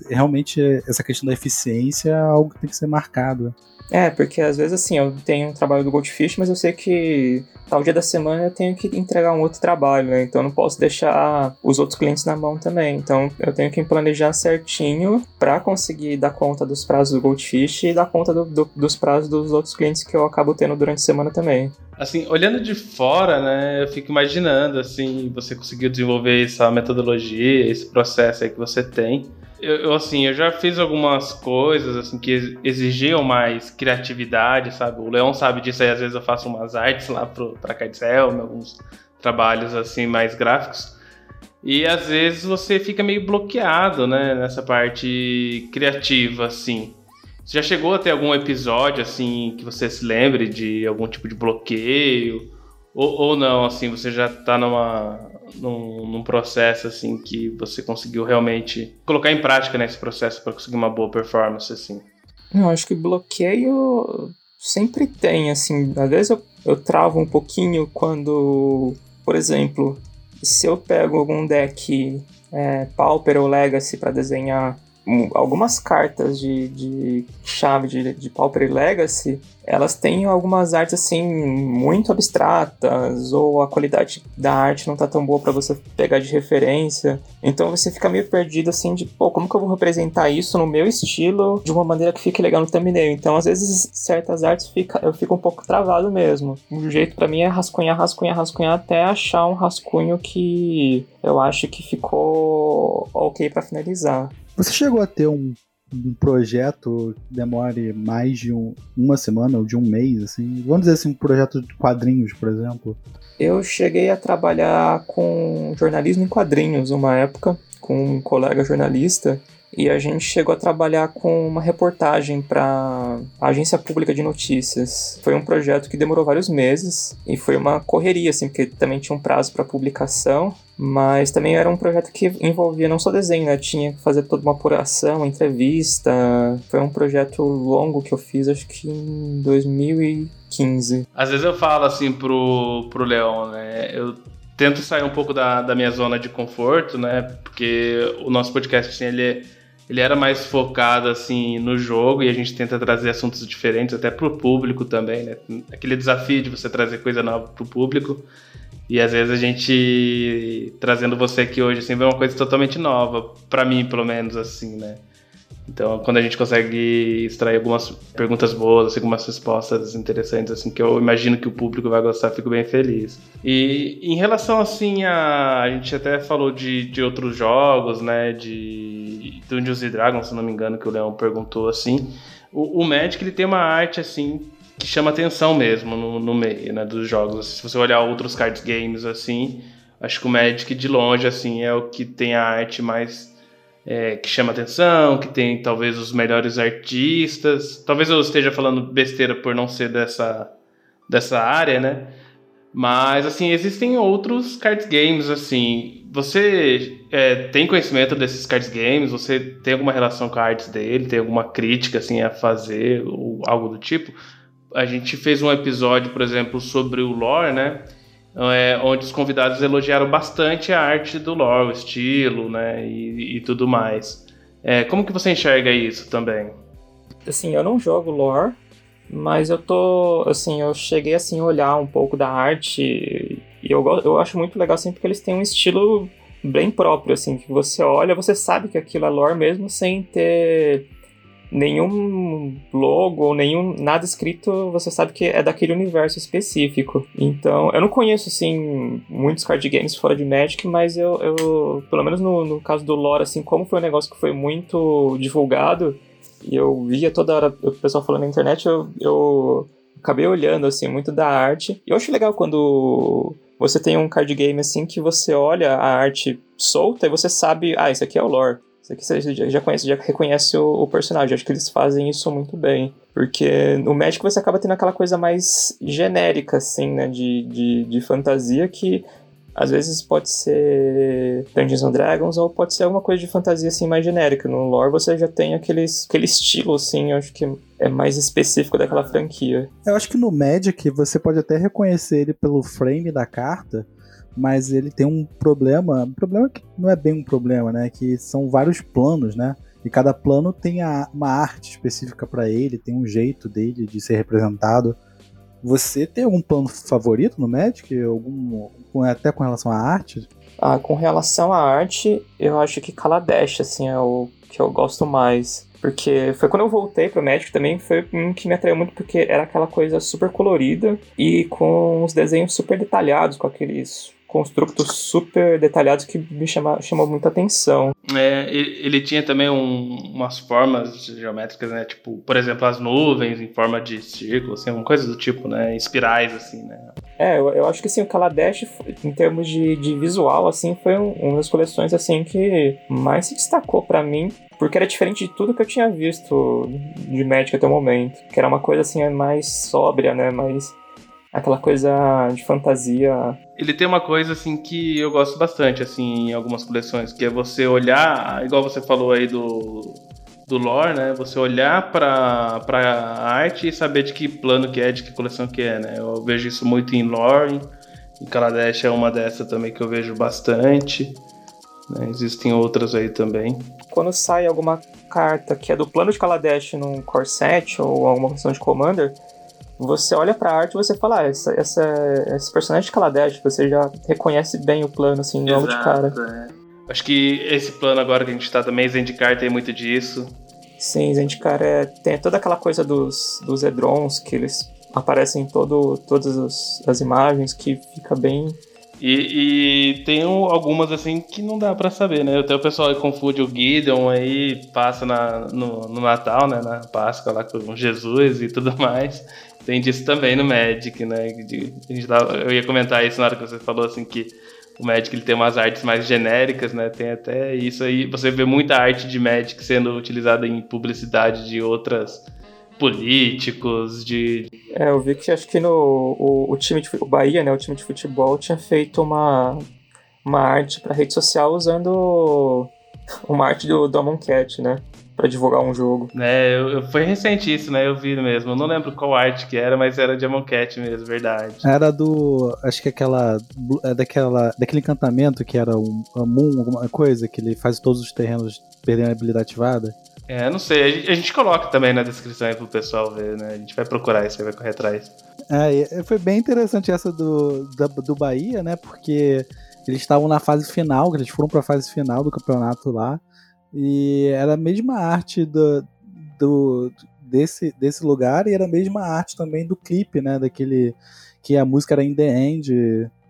realmente essa questão da eficiência é algo que tem que ser marcado. É, porque às vezes assim, eu tenho um trabalho do Goldfish, mas eu sei que tal dia da semana eu tenho que entregar um outro trabalho, né? Então eu não posso deixar os outros clientes na mão também. Então eu tenho que planejar certinho para conseguir dar conta dos prazos do Goldfish e dar conta do, do, dos prazos dos outros clientes que eu acabo tendo durante a semana também. Assim, olhando de fora, né, eu fico imaginando, assim, você conseguiu desenvolver essa metodologia, esse processo aí que você tem. Eu, eu, assim, eu já fiz algumas coisas assim que exigiam mais criatividade, sabe? O Leão sabe disso aí, às vezes eu faço umas artes lá pro, pra Kiteselm, alguns trabalhos assim mais gráficos. E às vezes você fica meio bloqueado, né, nessa parte criativa, assim. Já chegou a ter algum episódio, assim, que você se lembre de algum tipo de bloqueio? Ou, ou não, assim, você já tá numa, num, num, processo, assim, que você conseguiu realmente colocar em prática nesse processo para conseguir uma boa performance, assim? Eu acho que bloqueio sempre tem, assim, às vezes eu, eu travo um pouquinho quando, por exemplo, se eu pego algum deck é, Pauper ou Legacy para desenhar algumas cartas de, de chave de, de Pauper Legacy, elas têm algumas artes assim muito abstratas ou a qualidade da arte não tá tão boa para você pegar de referência. Então você fica meio perdido assim de, pô, como que eu vou representar isso no meu estilo de uma maneira que fique legal no thumbnail? Então às vezes certas artes fica, eu fico um pouco travado mesmo. O jeito para mim é rascunhar, rascunhar, rascunhar até achar um rascunho que eu acho que ficou OK para finalizar. Você chegou a ter um, um projeto que demore mais de um, uma semana ou de um mês, assim? Vamos dizer assim, um projeto de quadrinhos, por exemplo? Eu cheguei a trabalhar com jornalismo em quadrinhos uma época, com um colega jornalista. E a gente chegou a trabalhar com uma reportagem para a agência pública de notícias. Foi um projeto que demorou vários meses e foi uma correria, assim, porque também tinha um prazo para publicação, mas também era um projeto que envolvia não só desenho, né? Tinha que fazer toda uma apuração, entrevista. Foi um projeto longo que eu fiz, acho que em 2015. Às vezes eu falo assim pro, pro Leon, né? Eu tento sair um pouco da, da minha zona de conforto, né? Porque o nosso podcast, assim, ele, ele era mais focado, assim, no jogo e a gente tenta trazer assuntos diferentes até pro público também, né? Aquele desafio de você trazer coisa nova pro público. E às vezes a gente, trazendo você aqui hoje, assim, vê uma coisa totalmente nova, para mim, pelo menos, assim, né? Então, quando a gente consegue extrair algumas perguntas boas, assim, algumas respostas interessantes, assim, que eu imagino que o público vai gostar, fico bem feliz. E em relação, assim, a... A gente até falou de, de outros jogos, né, de Dungeons Dragons, se não me engano, que o Leão perguntou, assim. O, o Magic, ele tem uma arte, assim, que chama atenção mesmo no, no meio, né, dos jogos. Se você olhar outros card games, assim, acho que o Magic, de longe, assim, é o que tem a arte mais é, que chama atenção, que tem talvez os melhores artistas. Talvez eu esteja falando besteira por não ser dessa, dessa área, né? Mas, assim, existem outros card games, assim. Você é, tem conhecimento desses card games? Você tem alguma relação com a arte dele? Tem alguma crítica, assim, a fazer? Ou algo do tipo? A gente fez um episódio, por exemplo, sobre o lore, né? É, onde os convidados elogiaram bastante a arte do lore, o estilo, né, e, e tudo mais. É, como que você enxerga isso também? Assim, eu não jogo lore, mas eu tô, assim, eu cheguei assim a olhar um pouco da arte e eu, eu acho muito legal assim porque eles têm um estilo bem próprio, assim, que você olha, você sabe que aquilo é lore mesmo sem ter nenhum logo ou nenhum nada escrito, você sabe que é daquele universo específico. Então, eu não conheço assim muitos card games fora de Magic, mas eu, eu pelo menos no, no caso do lore assim, como foi um negócio que foi muito divulgado e eu via toda hora o pessoal falando na internet, eu, eu acabei olhando assim muito da arte. E eu acho legal quando você tem um card game assim que você olha a arte solta e você sabe, ah, isso aqui é o lore. Você já conhece, já reconhece o, o personagem. Acho que eles fazem isso muito bem. Porque no Magic você acaba tendo aquela coisa mais genérica, assim, né? De, de, de fantasia que às vezes pode ser Dungeons and Dragons ou pode ser alguma coisa de fantasia assim mais genérica. No lore você já tem aqueles, aquele estilo assim, eu acho que é mais específico daquela franquia. Eu acho que no Magic você pode até reconhecer ele pelo frame da carta, mas ele tem um problema, um problema que não é bem um problema, né? Que são vários planos, né? E cada plano tem a, uma arte específica para ele, tem um jeito dele de ser representado. Você tem algum plano favorito no Magic? Algum, até com relação à arte? Ah, com relação à arte, eu acho que Kaladesh, assim, é o que eu gosto mais. Porque foi quando eu voltei pro Magic também, foi um que me atraiu muito porque era aquela coisa super colorida e com os desenhos super detalhados, com aqueles construtos super detalhados que me chama, chamou muita atenção. É, ele tinha também um, umas formas geométricas, né? Tipo, por exemplo, as nuvens em forma de círculo, assim, uma coisa do tipo, né? Espirais, assim, né? É, eu, eu acho que assim, o Kaladesh, em termos de, de visual, assim, foi um, uma das coleções assim que mais se destacou para mim, porque era diferente de tudo que eu tinha visto de Magic até o momento. Que era uma coisa assim mais sóbria, né? Mais aquela coisa de fantasia. Ele tem uma coisa assim que eu gosto bastante assim em algumas coleções, que é você olhar, igual você falou aí do do lore, né? Você olhar para para arte e saber de que plano que é, de que coleção que é, né? Eu vejo isso muito em lore. E Kaladesh é uma dessas também que eu vejo bastante. Né? Existem outras aí também. Quando sai alguma carta que é do plano de Kaladesh num core set ou alguma questão de Commander, você olha pra arte e você fala, ah, essa, essa, esse personagem de Kaladesh, você já reconhece bem o plano, assim, logo de cara. É. Acho que esse plano agora que a gente tá também, Zendikar tem muito disso. Sim, Zendikar é, tem toda aquela coisa dos, dos Edrons, que eles aparecem em todo, todas as, as imagens, que fica bem e, e, tem algumas assim que não dá para saber, né? Até o pessoal confunde o Gideon aí, passa na, no, no, Natal, né? Na Páscoa lá com Jesus e tudo mais. Tem disso também no Magic, né? A gente tava, eu ia comentar isso na hora que você falou assim que o Magic ele tem umas artes mais genéricas, né? Tem até isso aí. Você vê muita arte de Magic sendo utilizada em publicidade de outras políticos, de. É, eu vi que acho que no o, o time de o Bahia, né? O time de futebol tinha feito uma, uma arte para rede social usando uma arte do, do Cat, né? Para divulgar um jogo. É, eu, eu, foi recente isso, né? Eu vi mesmo. Eu não lembro qual arte que era, mas era de Amon Cat mesmo, verdade. Era do. Acho que aquela. É daquela, daquele encantamento que era um Moon, alguma coisa, que ele faz todos os terrenos perderem a habilidade ativada. É, não sei. A gente, a gente coloca também na descrição aí pro pessoal ver, né? A gente vai procurar isso aí, vai correr atrás. É, foi bem interessante essa do, da, do Bahia, né? Porque eles estavam na fase final, eles foram pra fase final do campeonato lá. E era a mesma arte do, do, desse, desse lugar e era a mesma arte também do clipe, né? Daquele. Que a música era in the end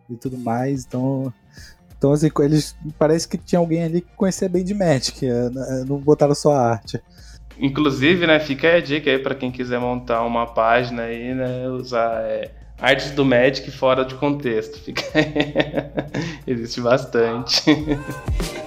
e tudo mais. Então. Então, assim, eles. Parece que tinha alguém ali que conhecia bem de Magic. É, né, não botaram só a arte. Inclusive, né, fica a dica aí para quem quiser montar uma página aí, né, usar é, artes do Magic fora de contexto. Fica Existe bastante.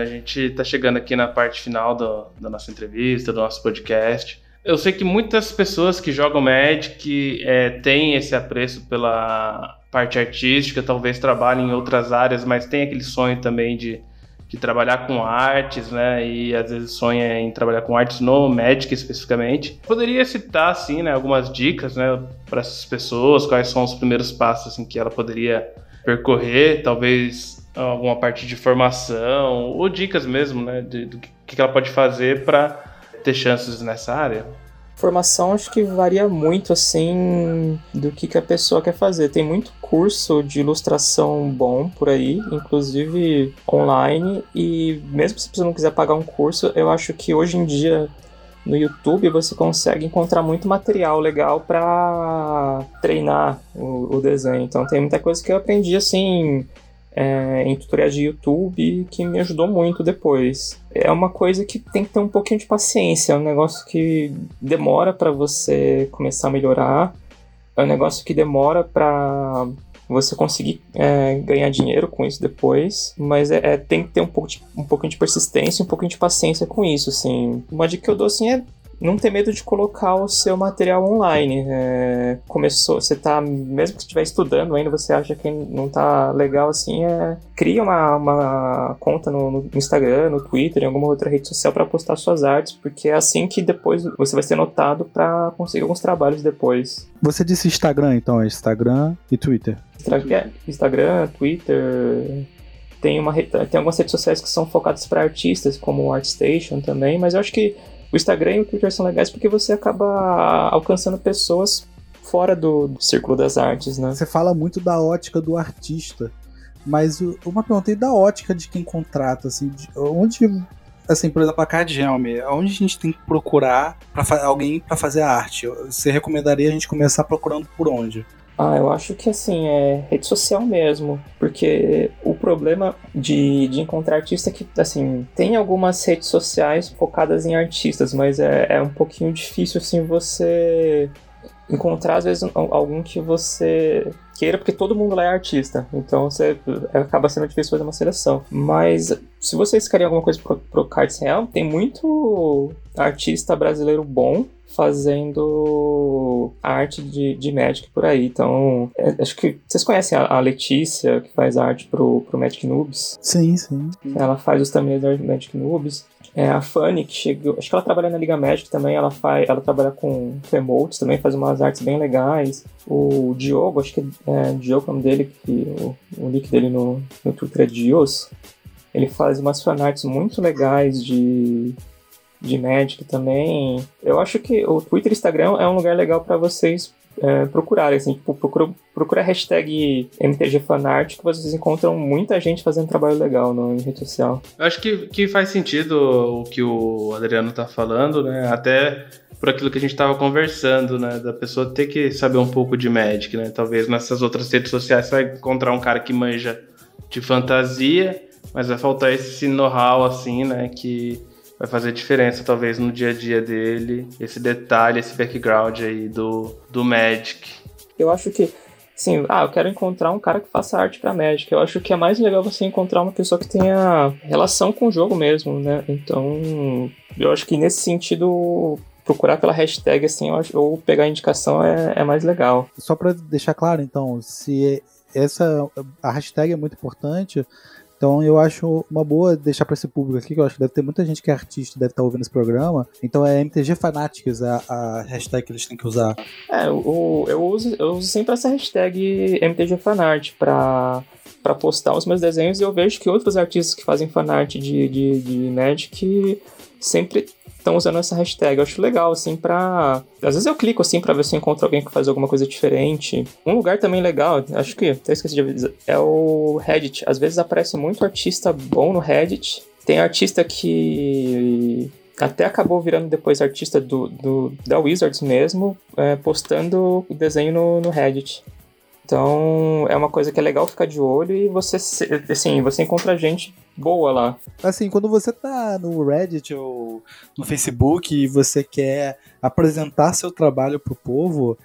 A gente está chegando aqui na parte final do, da nossa entrevista, do nosso podcast. Eu sei que muitas pessoas que jogam Magic é, têm esse apreço pela parte artística, talvez trabalhem em outras áreas, mas tem aquele sonho também de, de trabalhar com artes, né? E às vezes sonha em trabalhar com artes no Magic especificamente. Poderia citar, assim, né, algumas dicas, né, para essas pessoas, quais são os primeiros passos assim, que ela poderia percorrer, talvez alguma parte de formação ou dicas mesmo, né, de, do que ela pode fazer para ter chances nessa área? Formação acho que varia muito assim do que, que a pessoa quer fazer. Tem muito curso de ilustração bom por aí, inclusive online, e mesmo se você não quiser pagar um curso, eu acho que hoje em dia no YouTube você consegue encontrar muito material legal para treinar o, o, desenho. Então tem muita coisa que eu aprendi assim é, em tutoriais de YouTube que me ajudou muito depois. É uma coisa que tem que ter um pouquinho de paciência, é um negócio que demora para você começar a melhorar, é um negócio que demora para você conseguir é, ganhar dinheiro com isso depois, mas é, é, tem que ter um, pouco de, um pouquinho de persistência, um pouquinho de paciência com isso, assim. Uma dica que eu dou, assim, é não ter medo de colocar o seu material online. É, começou, você tá, mesmo que estiver estudando ainda, você acha que não tá legal assim, é, cria uma, uma conta no, no, Instagram, no Twitter, em alguma outra rede social para postar suas artes, porque é assim que depois você vai ser notado para conseguir alguns trabalhos depois. Você disse Instagram, então, é Instagram e Twitter? É, Instagram, Twitter, tem, uma, tem algumas redes sociais que são focadas para artistas, como o ArtStation também, mas eu acho que o Instagram e o Twitter são legais porque você acaba alcançando pessoas fora do, do círculo das artes, né? Você fala muito da ótica do artista, mas uma pergunta aí da ótica de quem contrata, assim, de, onde assim, por exemplo, a Card Helm, onde a gente tem que procurar para alguém para fazer a arte? Você recomendaria a gente começar procurando por onde? Ah, eu acho que assim, é rede social mesmo. Porque o problema de, de encontrar artista é que, assim, tem algumas redes sociais focadas em artistas, mas é, é um pouquinho difícil, assim, você encontrar, às vezes, algum que você queira, porque todo mundo lá é artista. Então você acaba sendo difícil fazer uma seleção. Mas se vocês querem alguma coisa pro, pro Cards Real, tem muito artista brasileiro bom fazendo arte de, de Magic por aí. Então, é, acho que vocês conhecem a, a, Letícia, que faz arte pro, pro Magic Noobs. Sim, sim. Ela faz os também da Magic Noobs. É, a Fanny, que chegou. Acho que ela trabalha na Liga Magic também. Ela, faz, ela trabalha com emotes também, faz umas artes bem legais. O Diogo, acho que é, é Diogo é o nome dele, que o, o nick dele no, no Twitter é Dios. Ele faz umas fanarts muito legais de, de Magic também. Eu acho que o Twitter e Instagram é um lugar legal para vocês é, procurarem, assim, tipo, procura, procura a hashtag MTGFanart que vocês encontram muita gente fazendo trabalho legal no, em rede social. Eu acho que, que faz sentido o que o Adriano tá falando, né? Até por aquilo que a gente estava conversando, né? Da pessoa ter que saber um pouco de Magic, né? Talvez nessas outras redes sociais você vai encontrar um cara que manja de fantasia mas vai faltar esse know-how assim, né, que vai fazer diferença talvez no dia a dia dele, esse detalhe, esse background aí do, do Magic. Eu acho que Sim, ah, eu quero encontrar um cara que faça arte pra Magic. Eu acho que é mais legal você encontrar uma pessoa que tenha relação com o jogo mesmo, né? Então, eu acho que nesse sentido, procurar pela hashtag, assim, ou pegar a indicação é, é mais legal. Só para deixar claro, então, se essa a hashtag é muito importante, então eu acho uma boa deixar para esse público aqui, que eu acho que deve ter muita gente que é artista, deve estar tá ouvindo esse programa. Então é MTG Fanatics a, a hashtag que eles têm que usar. É, eu, eu, uso, eu uso sempre essa hashtag MTG Fanart para para postar os meus desenhos e eu vejo que outros artistas que fazem fanart de, de, de Magic sempre estão usando essa hashtag. Eu acho legal, assim, pra. Às vezes eu clico assim pra ver se eu encontro alguém que faz alguma coisa diferente. Um lugar também legal, acho que até esqueci de avisar, é o Reddit. Às vezes aparece muito artista bom no Reddit. Tem artista que até acabou virando depois artista do, do da Wizards mesmo, é, postando o desenho no, no Reddit. Então é uma coisa que é legal ficar de olho e você, assim, você encontra gente boa lá. Assim, quando você tá no Reddit ou no Facebook e você quer apresentar seu trabalho pro povo,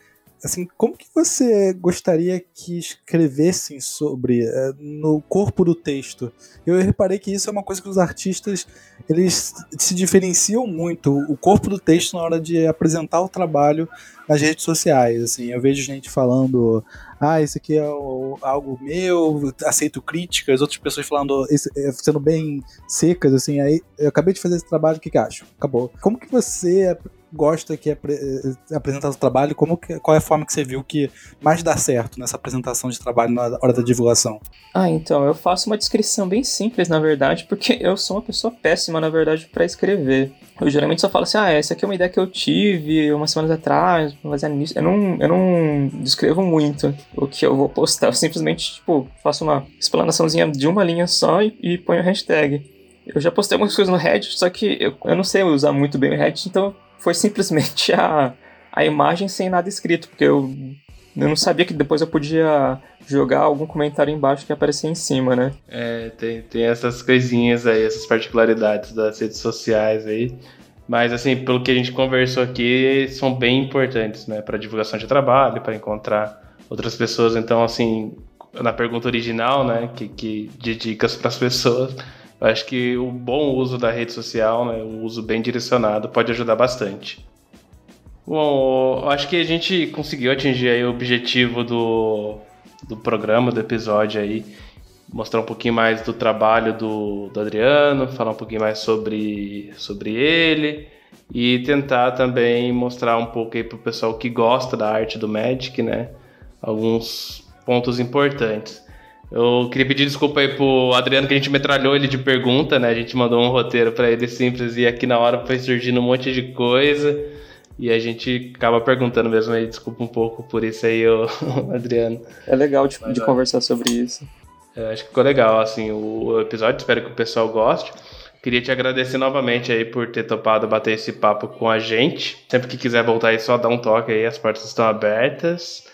assim, como que você gostaria que escrevessem sobre uh, no corpo do texto? Eu reparei que isso é uma coisa que os artistas eles se diferenciam muito o corpo do texto na hora de apresentar o trabalho nas redes sociais. Assim, eu vejo gente falando, ah, isso aqui é o, algo meu, aceito críticas, outras pessoas falando, é, sendo bem secas, assim, aí eu acabei de fazer esse trabalho, o que, que acho? Acabou. Como que você gosta que apre eh, apresentar o trabalho, como que, qual é a forma que você viu que mais dá certo nessa apresentação de trabalho na hora da divulgação? Ah, então, eu faço uma descrição bem simples, na verdade, porque eu sou uma pessoa péssima, na verdade, para escrever. Eu geralmente só falo assim, ah, essa aqui é uma ideia que eu tive umas semanas atrás, mas nisso. Eu não, eu não descrevo muito o que eu vou postar. Eu simplesmente, tipo, faço uma explanaçãozinha de uma linha só e, e ponho a hashtag. Eu já postei algumas coisas no Reddit, só que eu, eu não sei usar muito bem o Reddit, então foi simplesmente a, a imagem sem nada escrito, porque eu, eu não sabia que depois eu podia jogar algum comentário embaixo que aparecia em cima, né? É, tem, tem essas coisinhas aí, essas particularidades das redes sociais aí. Mas, assim, pelo que a gente conversou aqui, são bem importantes, né? Para divulgação de trabalho, para encontrar outras pessoas. Então, assim, na pergunta original, né? Que, que de dicas para as pessoas acho que o bom uso da rede social, né, o uso bem direcionado, pode ajudar bastante. Bom, acho que a gente conseguiu atingir o objetivo do, do programa, do episódio aí. Mostrar um pouquinho mais do trabalho do, do Adriano, falar um pouquinho mais sobre, sobre ele e tentar também mostrar um pouco aí pro pessoal que gosta da arte do Magic, né? Alguns pontos importantes. Eu queria pedir desculpa aí pro Adriano que a gente metralhou ele de pergunta, né? A gente mandou um roteiro para ele simples e aqui na hora foi surgindo um monte de coisa. E a gente acaba perguntando mesmo aí, desculpa um pouco por isso aí, ô, Adriano. É legal de, de conversar sobre isso. Eu acho que ficou legal, assim, o episódio, espero que o pessoal goste. Queria te agradecer novamente aí por ter topado bater esse papo com a gente. Sempre que quiser voltar aí, só dá um toque aí, as portas estão abertas.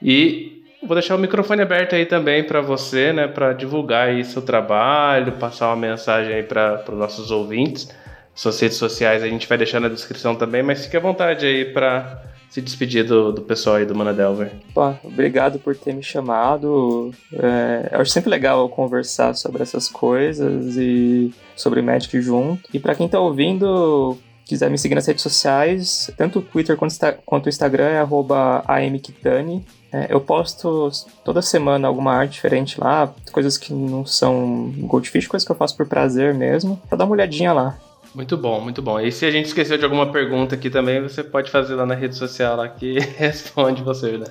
E Vou deixar o microfone aberto aí também para você, né, para divulgar aí seu trabalho, passar uma mensagem aí para os nossos ouvintes. Suas redes sociais a gente vai deixar na descrição também, mas fique à vontade aí para se despedir do, do pessoal aí do Manadelver. Pô, obrigado por ter me chamado. É, eu acho sempre legal conversar sobre essas coisas e sobre Magic junto. E para quem tá ouvindo, quiser me seguir nas redes sociais, tanto o Twitter quanto o Instagram é amkitani. É, eu posto toda semana alguma arte diferente lá, coisas que não são Goldfish, coisas que eu faço por prazer mesmo, pra dar uma olhadinha lá. Muito bom, muito bom. E se a gente esqueceu de alguma pergunta aqui também, você pode fazer lá na rede social lá que responde você, né?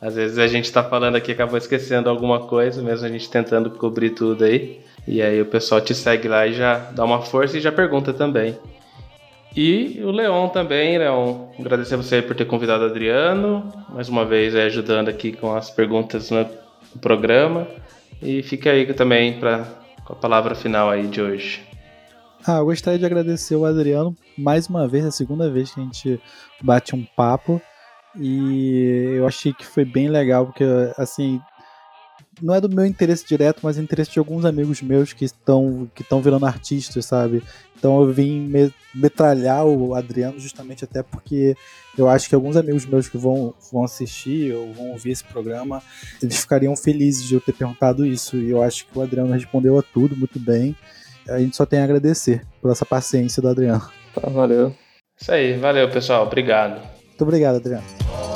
Às vezes a gente tá falando aqui acabou esquecendo alguma coisa, mesmo a gente tentando cobrir tudo aí. E aí o pessoal te segue lá e já dá uma força e já pergunta também. E o Leon também, Leon, agradecer a você por ter convidado o Adriano, mais uma vez é, ajudando aqui com as perguntas no programa. E fica aí também pra, com a palavra final aí de hoje. Ah, eu gostaria de agradecer o Adriano mais uma vez, a segunda vez que a gente bate um papo. E eu achei que foi bem legal, porque assim, não é do meu interesse direto, mas interesse de alguns amigos meus que estão que estão virando artistas, sabe? Então eu vim me, metralhar o Adriano justamente até porque eu acho que alguns amigos meus que vão, vão assistir ou vão ouvir esse programa, eles ficariam felizes de eu ter perguntado isso. E eu acho que o Adriano respondeu a tudo muito bem. A gente só tem a agradecer por essa paciência do Adriano. Tá, valeu. Isso aí, valeu pessoal, obrigado. Muito obrigado, Adriano.